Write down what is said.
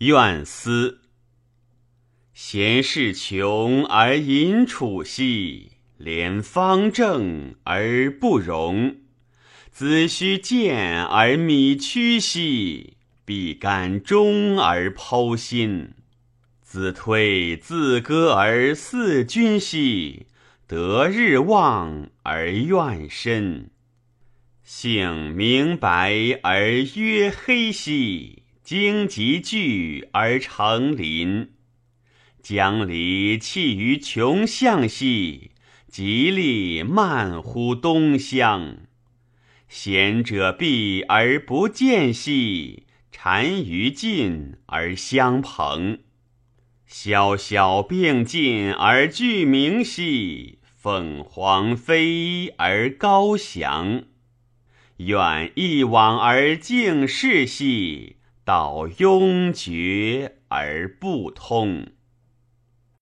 怨思。贤士穷而隐处兮，廉方正而不容。子虚见而米屈兮，必敢忠而剖心。子推自歌而嗣君兮，得日望而怨深。性明白而曰黑兮，荆棘聚而成林。江离弃于穷巷兮，吉利漫乎东乡。贤者避而不见兮，单于尽而相朋。萧萧并进而俱明兮，凤凰飞而高翔。远一往而敬视兮，道壅绝而不通。